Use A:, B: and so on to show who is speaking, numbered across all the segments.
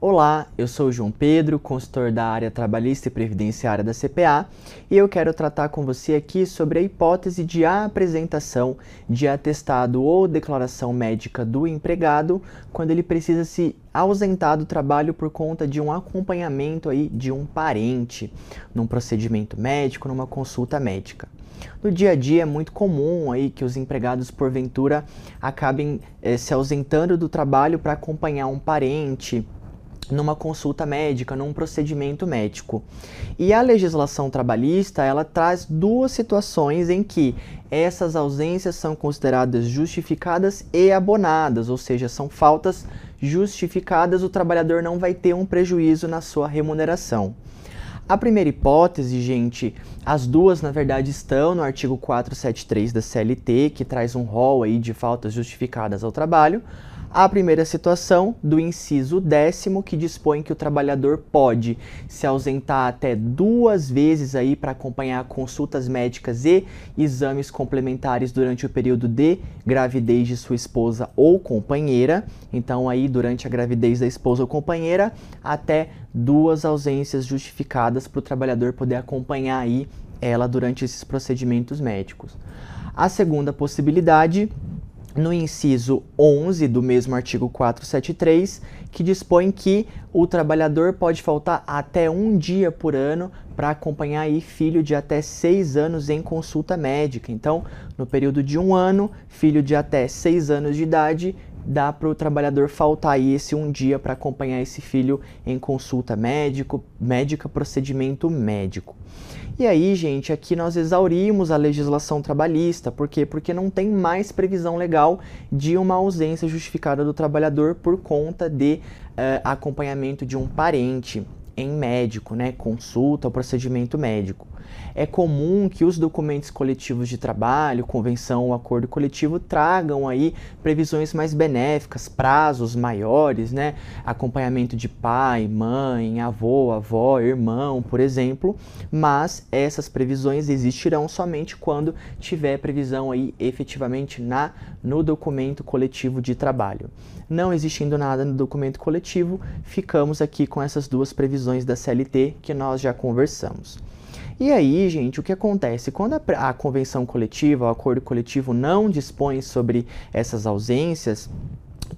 A: Olá, eu sou o João Pedro, consultor da área trabalhista e previdenciária da CPA, e eu quero tratar com você aqui sobre a hipótese de apresentação de atestado ou declaração médica do empregado quando ele precisa se ausentar do trabalho por conta de um acompanhamento aí de um parente, num procedimento médico, numa consulta médica. No dia a dia é muito comum aí que os empregados porventura acabem eh, se ausentando do trabalho para acompanhar um parente, numa consulta médica, num procedimento médico. E a legislação trabalhista, ela traz duas situações em que essas ausências são consideradas justificadas e abonadas, ou seja, são faltas justificadas, o trabalhador não vai ter um prejuízo na sua remuneração. A primeira hipótese, gente, as duas na verdade estão no artigo 473 da CLT, que traz um rol aí de faltas justificadas ao trabalho. A primeira situação do inciso décimo que dispõe que o trabalhador pode se ausentar até duas vezes aí para acompanhar consultas médicas e exames complementares durante o período de gravidez de sua esposa ou companheira. Então aí durante a gravidez da esposa ou companheira até duas ausências justificadas para o trabalhador poder acompanhar aí ela durante esses procedimentos médicos. A segunda possibilidade no inciso 11 do mesmo artigo 473, que dispõe que o trabalhador pode faltar até um dia por ano para acompanhar aí filho de até seis anos em consulta médica. Então, no período de um ano, filho de até seis anos de idade, dá para o trabalhador faltar esse um dia para acompanhar esse filho em consulta médico, médica, procedimento médico. E aí, gente, aqui nós exaurimos a legislação trabalhista. Por quê? Porque não tem mais previsão legal de uma ausência justificada do trabalhador por conta de uh, acompanhamento de um parente em médico, né? Consulta procedimento médico é comum que os documentos coletivos de trabalho, convenção ou acordo coletivo tragam aí previsões mais benéficas, prazos maiores, né? Acompanhamento de pai, mãe, avô, avó, irmão, por exemplo, mas essas previsões existirão somente quando tiver previsão aí efetivamente na no documento coletivo de trabalho. Não existindo nada no documento coletivo, ficamos aqui com essas duas previsões da CLT que nós já conversamos. E aí, gente, o que acontece? Quando a, a convenção coletiva, o acordo coletivo não dispõe sobre essas ausências,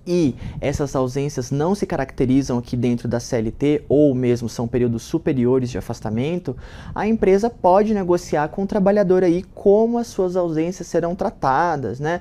A: e essas ausências não se caracterizam aqui dentro da CLT ou mesmo são períodos superiores de afastamento, a empresa pode negociar com o trabalhador aí como as suas ausências serão tratadas, né?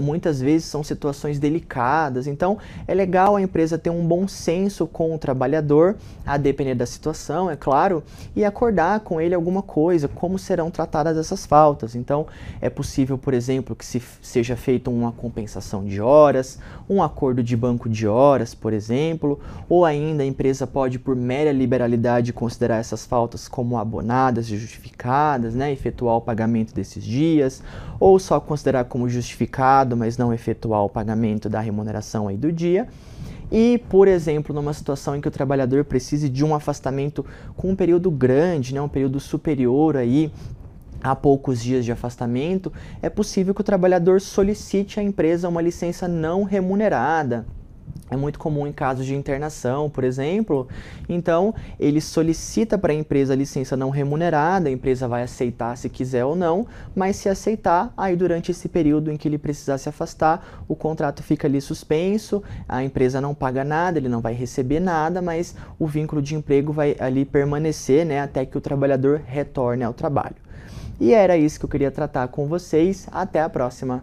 A: muitas vezes são situações delicadas, então é legal a empresa ter um bom senso com o trabalhador, a depender da situação, é claro, e acordar com ele alguma coisa, como serão tratadas essas faltas. Então é possível, por exemplo, que se seja feita uma compensação de horas, um acordo de banco de horas, por exemplo, ou ainda a empresa pode, por mera liberalidade, considerar essas faltas como abonadas e justificadas, né, efetuar o pagamento desses dias, ou só considerar como justificado, mas não efetuar o pagamento da remuneração aí do dia. E, por exemplo, numa situação em que o trabalhador precise de um afastamento com um período grande, né, um período superior aí há poucos dias de afastamento, é possível que o trabalhador solicite à empresa uma licença não remunerada. É muito comum em casos de internação, por exemplo. Então, ele solicita para a empresa a licença não remunerada, a empresa vai aceitar se quiser ou não, mas se aceitar, aí durante esse período em que ele precisar se afastar, o contrato fica ali suspenso, a empresa não paga nada, ele não vai receber nada, mas o vínculo de emprego vai ali permanecer, né, até que o trabalhador retorne ao trabalho. E era isso que eu queria tratar com vocês. Até a próxima!